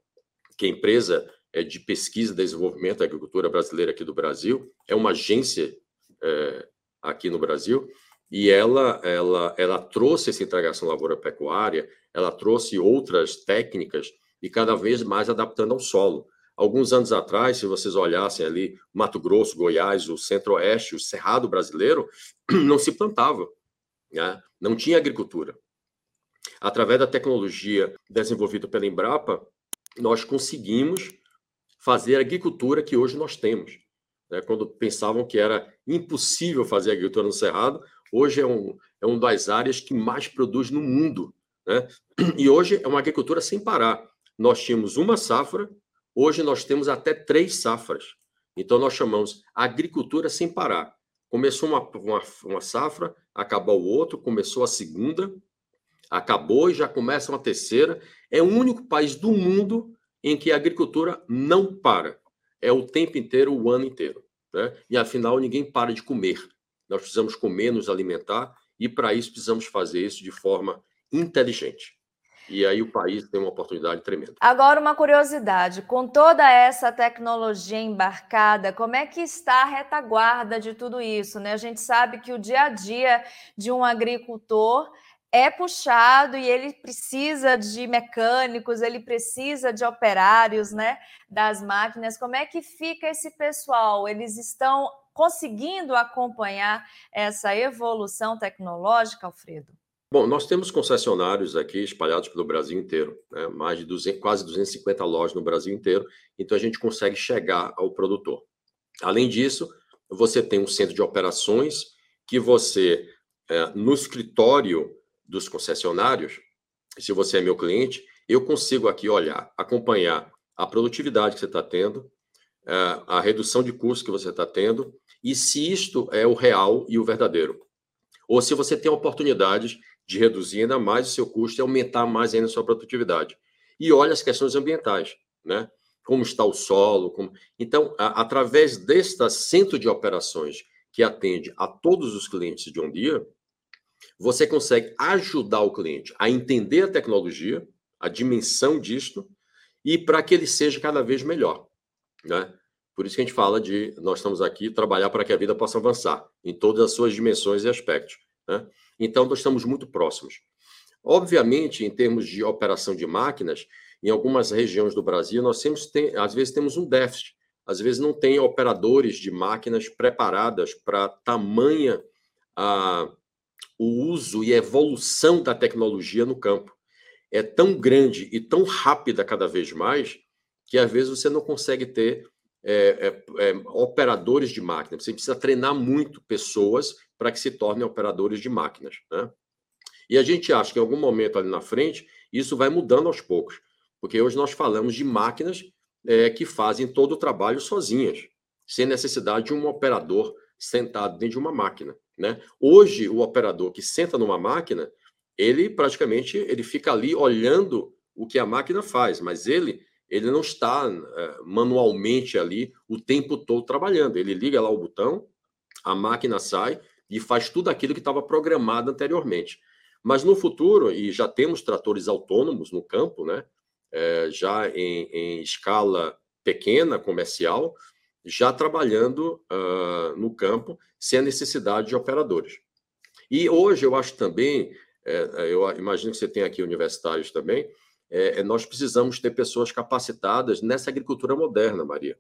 que é a empresa é, de pesquisa e desenvolvimento da agricultura brasileira aqui do Brasil, é uma agência é, aqui no Brasil, e ela, ela, ela trouxe essa integração lavoura-pecuária, ela trouxe outras técnicas e cada vez mais adaptando ao solo. Alguns anos atrás, se vocês olhassem ali, Mato Grosso, Goiás, o Centro-Oeste, o Cerrado brasileiro, não se plantava, né? não tinha agricultura. Através da tecnologia desenvolvida pela Embrapa, nós conseguimos fazer a agricultura que hoje nós temos. Né? Quando pensavam que era impossível fazer agricultura no Cerrado, hoje é, um, é uma das áreas que mais produz no mundo. Né? E hoje é uma agricultura sem parar. Nós tínhamos uma safra, hoje nós temos até três safras. Então, nós chamamos agricultura sem parar. Começou uma, uma, uma safra, acabou o outro, começou a segunda, acabou e já começa uma terceira. É o único país do mundo em que a agricultura não para. É o tempo inteiro, o ano inteiro. Né? E afinal, ninguém para de comer. Nós precisamos comer, nos alimentar, e para isso precisamos fazer isso de forma inteligente. E aí o país tem uma oportunidade tremenda. Agora, uma curiosidade: com toda essa tecnologia embarcada, como é que está a retaguarda de tudo isso? Né? A gente sabe que o dia a dia de um agricultor é puxado e ele precisa de mecânicos, ele precisa de operários, né, das máquinas. Como é que fica esse pessoal? Eles estão conseguindo acompanhar essa evolução tecnológica, Alfredo? Bom, nós temos concessionários aqui espalhados pelo Brasil inteiro, né? mais de 200, quase 250 lojas no Brasil inteiro, então a gente consegue chegar ao produtor. Além disso, você tem um centro de operações que você, é, no escritório dos concessionários, se você é meu cliente, eu consigo aqui olhar, acompanhar a produtividade que você está tendo, é, a redução de custos que você está tendo, e se isto é o real e o verdadeiro. Ou se você tem oportunidades de reduzir ainda mais o seu custo e aumentar mais ainda a sua produtividade. E olha as questões ambientais, né? Como está o solo, como... Então, a, através desta centro de operações que atende a todos os clientes de um dia, você consegue ajudar o cliente a entender a tecnologia, a dimensão disto, e para que ele seja cada vez melhor, né? Por isso que a gente fala de nós estamos aqui trabalhar para que a vida possa avançar em todas as suas dimensões e aspectos. Né? Então, nós estamos muito próximos. Obviamente, em termos de operação de máquinas, em algumas regiões do Brasil, nós sempre tem, às vezes temos um déficit. Às vezes não tem operadores de máquinas preparadas para tamanha a, o uso e evolução da tecnologia no campo. É tão grande e tão rápida cada vez mais que às vezes você não consegue ter é, é, é, operadores de máquina. Você precisa treinar muito pessoas para que se tornem operadores de máquinas. Né? E a gente acha que em algum momento ali na frente, isso vai mudando aos poucos, porque hoje nós falamos de máquinas é, que fazem todo o trabalho sozinhas, sem necessidade de um operador sentado dentro de uma máquina. Né? Hoje, o operador que senta numa máquina, ele praticamente ele fica ali olhando o que a máquina faz, mas ele ele não está é, manualmente ali o tempo todo trabalhando. Ele liga lá o botão, a máquina sai e faz tudo aquilo que estava programado anteriormente. Mas no futuro, e já temos tratores autônomos no campo, né? É, já em, em, escala pequena, comercial, já trabalhando uh, no campo sem a necessidade de operadores. E hoje eu acho também, é, eu imagino que você tem aqui universitários também, é, é, nós precisamos ter pessoas capacitadas nessa agricultura moderna, Maria.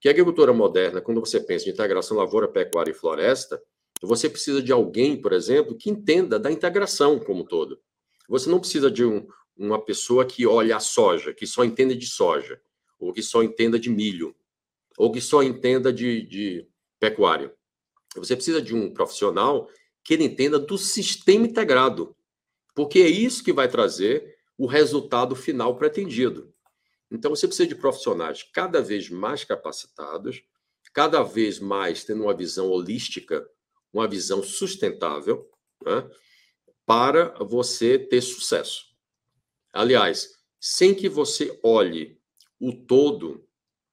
Que a agricultura moderna, quando você pensa em integração lavoura, pecuária e floresta, você precisa de alguém, por exemplo, que entenda da integração como um todo. Você não precisa de um, uma pessoa que olha a soja, que só entenda de soja, ou que só entenda de milho, ou que só entenda de, de pecuária. Você precisa de um profissional que ele entenda do sistema integrado, porque é isso que vai trazer o resultado final pretendido. Então, você precisa de profissionais cada vez mais capacitados, cada vez mais tendo uma visão holística uma visão sustentável né, para você ter sucesso. Aliás, sem que você olhe o todo,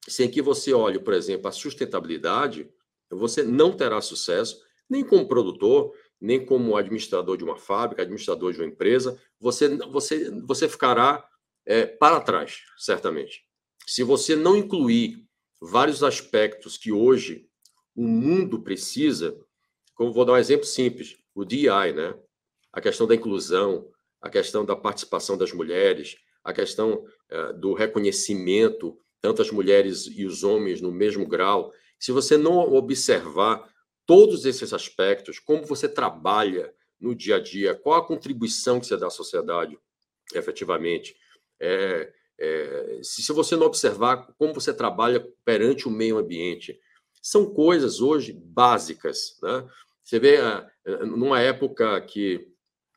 sem que você olhe, por exemplo, a sustentabilidade, você não terá sucesso, nem como produtor, nem como administrador de uma fábrica, administrador de uma empresa, você, você, você ficará é, para trás, certamente. Se você não incluir vários aspectos que hoje o mundo precisa, como vou dar um exemplo simples, o DI, né? A questão da inclusão, a questão da participação das mulheres, a questão é, do reconhecimento, tanto as mulheres e os homens no mesmo grau. Se você não observar todos esses aspectos, como você trabalha no dia a dia, qual a contribuição que você dá à sociedade, efetivamente, é, é, se, se você não observar como você trabalha perante o meio ambiente, são coisas hoje básicas. Né? Você vê, ah, numa época que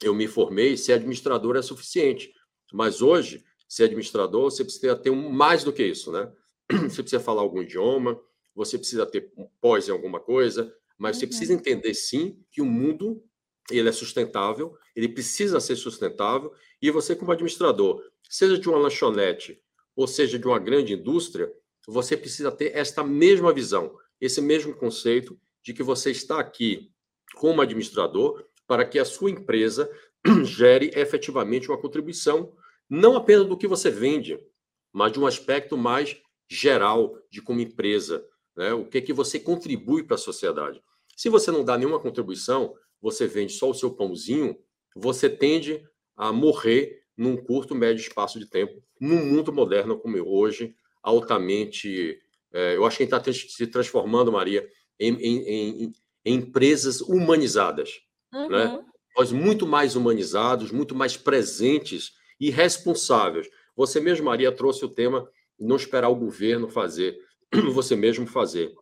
eu me formei, ser administrador é suficiente. Mas hoje, ser administrador, você precisa ter um, mais do que isso, né? Você precisa falar algum idioma, você precisa ter pós em alguma coisa, mas uhum. você precisa entender sim que o mundo ele é sustentável, ele precisa ser sustentável, e você como administrador, seja de uma lanchonete ou seja de uma grande indústria, você precisa ter esta mesma visão, esse mesmo conceito de que você está aqui como administrador para que a sua empresa gere efetivamente uma contribuição, não apenas do que você vende, mas de um aspecto mais geral de como empresa, né? o que, que você contribui para a sociedade. Se você não dá nenhuma contribuição, você vende só o seu pãozinho, você tende a morrer num curto, médio espaço de tempo, num mundo moderno como hoje, altamente. É, eu acho que a gente está se transformando, Maria, em, em, em, em empresas humanizadas. Né? Uhum. Né? Nós muito mais humanizados, muito mais presentes e responsáveis. Você mesmo, Maria, trouxe o tema não esperar o governo fazer, você mesmo fazer.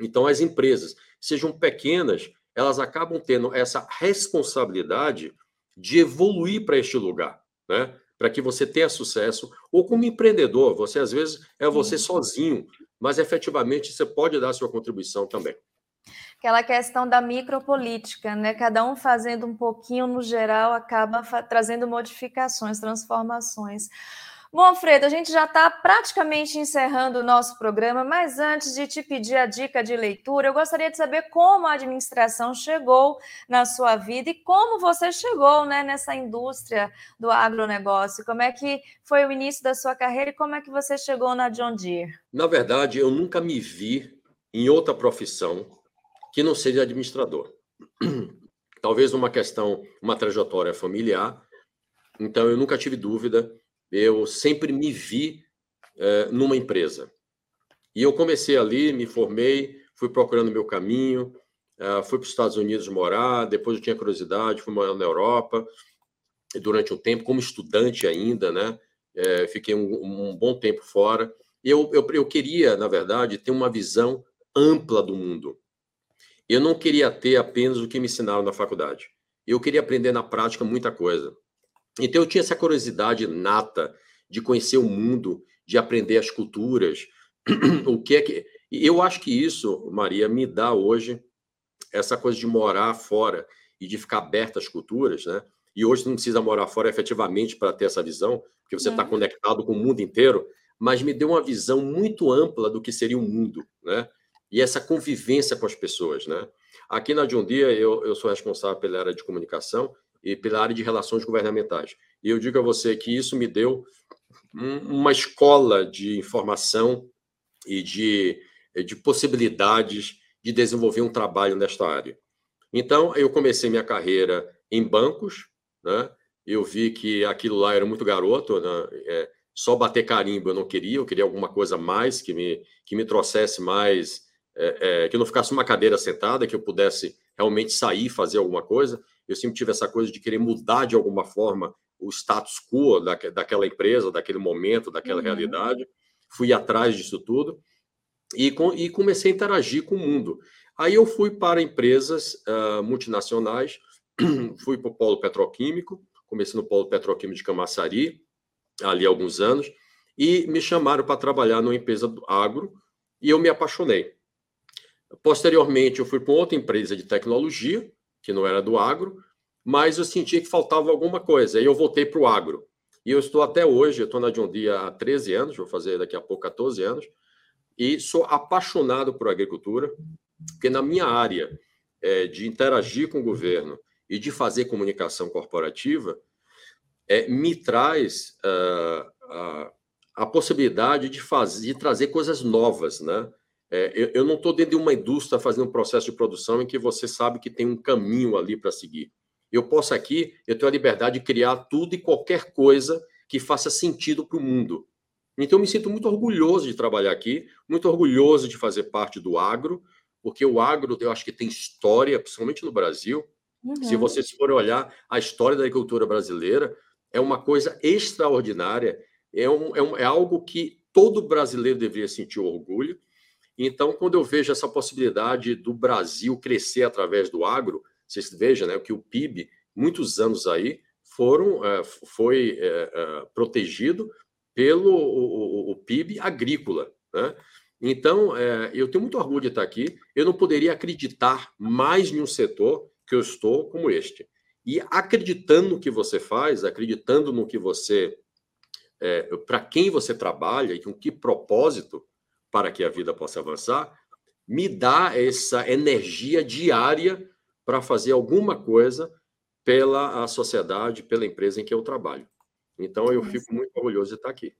Então, as empresas, sejam pequenas, elas acabam tendo essa responsabilidade de evoluir para este lugar, né? Para que você tenha sucesso, ou como empreendedor, você às vezes é você Sim. sozinho, mas efetivamente você pode dar sua contribuição também aquela questão da micropolítica, né? Cada um fazendo um pouquinho no geral acaba trazendo modificações, transformações. Bom, Fredo, a gente já está praticamente encerrando o nosso programa, mas antes de te pedir a dica de leitura, eu gostaria de saber como a administração chegou na sua vida e como você chegou né, nessa indústria do agronegócio. Como é que foi o início da sua carreira e como é que você chegou na John Deere? Na verdade, eu nunca me vi em outra profissão que não seja administrador. Talvez uma questão, uma trajetória familiar. Então, eu nunca tive dúvida, eu sempre me vi é, numa empresa. E eu comecei ali, me formei, fui procurando meu caminho, é, fui para os Estados Unidos morar, depois eu tinha curiosidade, fui morar na Europa, durante um tempo, como estudante ainda, né? É, fiquei um, um, bom tempo fora. Eu, eu, eu queria, na verdade, ter uma visão ampla do mundo. Eu não queria ter apenas o que me ensinaram na faculdade. Eu queria aprender na prática muita coisa. Então eu tinha essa curiosidade nata de conhecer o mundo, de aprender as culturas, o que é que eu acho que isso, Maria, me dá hoje essa coisa de morar fora e de ficar aberta às culturas, né? E hoje não precisa morar fora efetivamente para ter essa visão, porque você está é. conectado com o mundo inteiro, mas me deu uma visão muito ampla do que seria o mundo, né? e essa convivência com as pessoas, né? Aqui na John Deere, eu, eu sou responsável pela área de comunicação e pela área de relações governamentais. E eu digo a você que isso me deu uma escola de informação e de, de possibilidades de desenvolver um trabalho nesta área. Então, eu comecei minha carreira em bancos, né? Eu vi que aquilo lá era muito garoto, né? É, só bater carimbo eu não queria, eu queria alguma coisa mais que me, que me trouxesse mais é, é, que eu não ficasse numa cadeira sentada, que eu pudesse realmente sair, fazer alguma coisa. Eu sempre tive essa coisa de querer mudar de alguma forma o status quo da, daquela empresa, daquele momento, daquela uhum. realidade. Fui atrás disso tudo e, com, e, comecei a interagir com o mundo. Aí eu fui para empresas uh, multinacionais, fui para o polo petroquímico, comecei no polo petroquímico de Camaçari, ali há alguns anos, e me chamaram para trabalhar numa empresa do agro, e eu me apaixonei. Posteriormente, eu fui para outra empresa de tecnologia, que não era do agro, mas eu sentia que faltava alguma coisa. Aí eu voltei para o agro. E eu estou até hoje, estou na John Deere há 13 anos, vou fazer daqui a pouco 14 anos, e sou apaixonado por agricultura, porque na minha área é, de interagir com o governo e de fazer comunicação corporativa, é, me traz uh, uh, a possibilidade de, fazer, de trazer coisas novas, né? É, eu, eu, não estou dentro de uma indústria fazendo um processo de produção em que você sabe que tem um caminho ali para seguir. Eu posso aqui, eu tenho a liberdade de criar tudo e qualquer coisa que faça sentido para o mundo. Então, eu me sinto muito orgulhoso de trabalhar aqui, muito orgulhoso de fazer parte do agro, porque o agro, eu acho que tem história, principalmente no Brasil. Uhum. Se vocês forem olhar a história da agricultura brasileira, é uma coisa extraordinária, é, um, é, um, é algo que todo brasileiro deveria sentir orgulho. Então, quando eu vejo essa possibilidade do Brasil crescer através do agro, vocês vejam né, que o PIB, muitos anos aí, foram, é, foi é, é, protegido pelo o, o, PIB agrícola. Né? Então, eu tenho muito orgulho de estar aqui. Eu não poderia acreditar mais em um setor que eu estou como este. E acreditando no que você faz, acreditando no que você. É, para quem você trabalha e com que propósito para que a vida possa avançar, me dá essa energia diária para fazer alguma coisa pela a sociedade, pela empresa em que eu trabalho. Então, eu fico muito orgulhoso de estar aqui.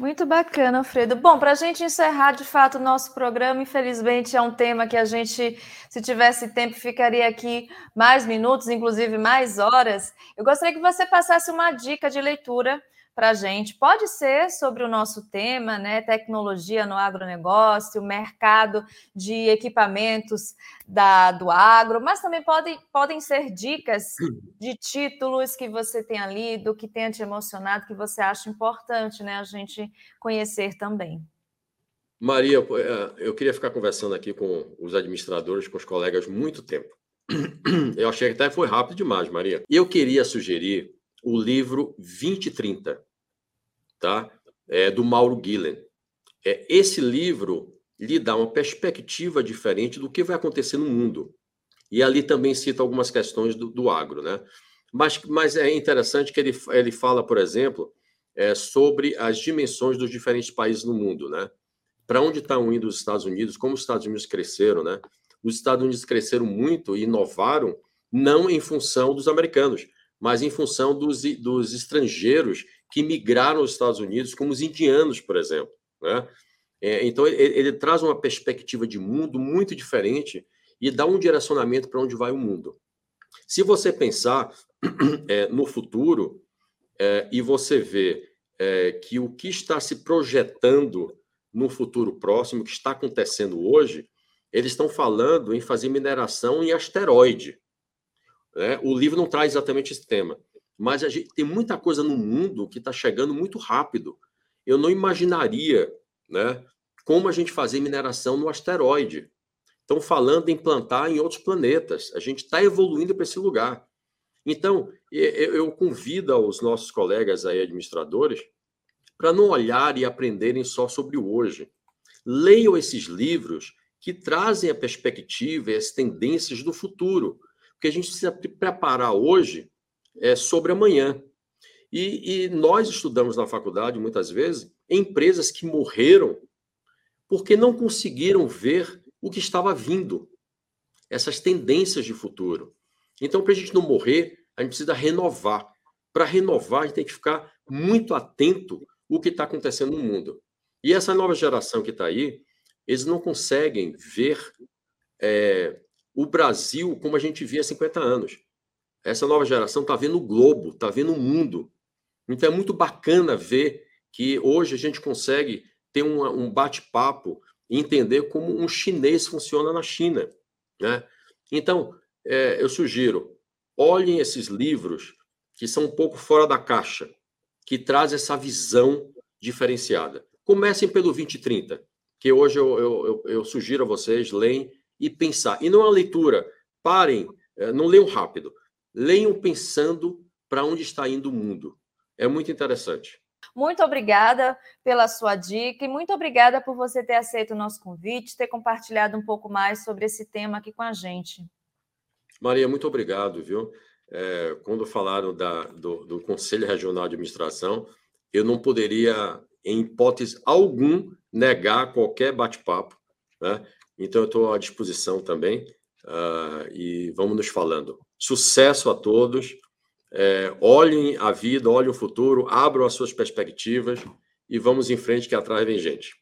Muito bacana, Alfredo. Bom, para a gente encerrar de fato o nosso programa, infelizmente é um tema que a gente, se tivesse tempo, ficaria aqui mais minutos, inclusive mais horas. Eu gostaria que você passasse uma dica de leitura para a gente. Pode ser sobre o nosso tema, né? Tecnologia no agronegócio, mercado de equipamentos da, do agro, mas também podem, podem ser dicas de títulos que você tenha lido, que tenha te emocionado, que você acha importante né, a gente conhecer também. Maria, é, eu queria ficar conversando aqui com os administradores, com os colegas, muito tempo. Eu achei que até foi rápido demais, Maria. Eu queria sugerir o livro 2030, tá? É, do Mauro Gillen. É, esse livro lhe dá uma perspectiva diferente do que vai acontecer no mundo. E ali também cita algumas questões do, do agro, né? Mas, mas é interessante que ele, ele fala, por exemplo, é, sobre as dimensões dos diferentes países no mundo, né? Para onde estão indo os Estados Unidos, como os Estados Unidos cresceram, né? Os Estados Unidos cresceram muito e inovaram, não em função dos americanos, mas em função dos, dos estrangeiros que migraram aos Estados Unidos, como os indianos, por exemplo. Né? É, então, ele, ele, traz uma perspectiva de mundo muito diferente e dá um direcionamento para onde vai o mundo. Se você pensar é, no futuro é, e você vê é, que o que está se projetando no futuro próximo, que está acontecendo hoje, eles estão falando em fazer mineração em asteroide. Né? O livro não traz exatamente esse tema, mas a gente tem muita coisa no mundo que está chegando muito rápido. Eu não imaginaria né, como a gente fazer mineração no asteroide. Estão falando em plantar em outros planetas. A gente está evoluindo para esse lugar. Então, eu convido aos nossos colegas aí, administradores, para não olhar e aprenderem só sobre o hoje. Leiam esses livros que trazem a perspectiva e as tendências do futuro porque a gente precisa preparar hoje é, sobre amanhã. E, e nós estudamos na faculdade, muitas vezes, empresas que morreram porque não conseguiram ver o que estava vindo, essas tendências de futuro. Então, para a gente não morrer, a gente precisa renovar. Para renovar, a gente tem que ficar muito atento o que está acontecendo no mundo. E essa nova geração que está aí, eles não conseguem ver é, o Brasil como a gente via há 50 anos. Essa nova geração está vendo o globo, está vendo o mundo. Então é muito bacana ver que hoje a gente consegue ter um, um bate-papo e entender como um chinês funciona na China. Né? Então, é, eu sugiro, olhem esses livros que são um pouco fora da caixa, que traz essa visão diferenciada. Comecem pelo 2030, que hoje eu, eu, eu, eu sugiro a vocês, leem e pensar. E não é uma leitura. Parem, é, não leiam rápido. Leiam pensando para onde está indo o mundo. É muito interessante. Muito obrigada pela sua dica e muito obrigada por você ter aceito o nosso convite, ter compartilhado um pouco mais sobre esse tema aqui com a gente. Maria, muito obrigado, viu? É, quando falaram da, do, do Conselho Regional de Administração, eu não poderia, em hipótese algum, negar qualquer bate-papo. Né? Então, eu estou à disposição também uh, e vamos nos falando. Sucesso a todos. É, olhem a vida, olhem o futuro, abram as suas perspectivas e vamos em frente, que atrás vem gente.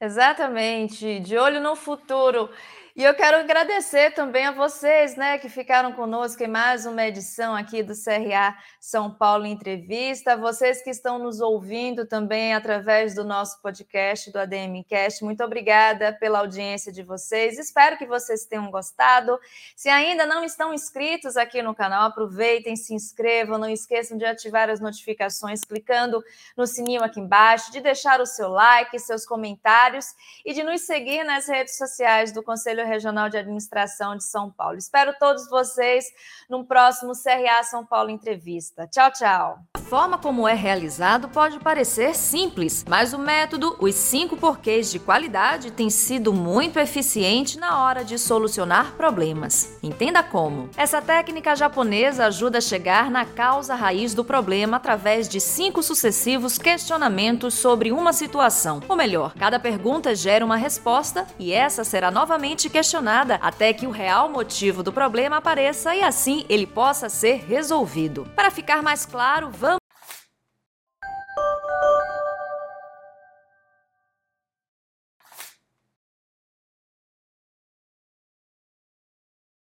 Exatamente, de olho no futuro. E eu quero agradecer também a vocês, né, que ficaram conosco em mais uma edição aqui do CRA São Paulo Entrevista, vocês que estão nos ouvindo também através do nosso podcast do ADMcast. Muito obrigada pela audiência de vocês. Espero que vocês tenham gostado. Se ainda não estão inscritos aqui no canal, aproveitem, se inscrevam, não esqueçam de ativar as notificações clicando no sininho aqui embaixo, de deixar o seu like, seus comentários e de nos seguir nas redes sociais do Conselho Regional de Administração de São Paulo. Espero todos vocês no próximo CRA São Paulo Entrevista. Tchau, tchau. A forma como é realizado pode parecer simples, mas o método, os cinco porquês de qualidade, tem sido muito eficiente na hora de solucionar problemas. Entenda como. Essa técnica japonesa ajuda a chegar na causa raiz do problema através de cinco sucessivos questionamentos sobre uma situação. Ou melhor, cada pergunta gera uma resposta e essa será novamente questionada até que o real motivo do problema apareça e assim ele possa ser resolvido. Para ficar mais claro, vamos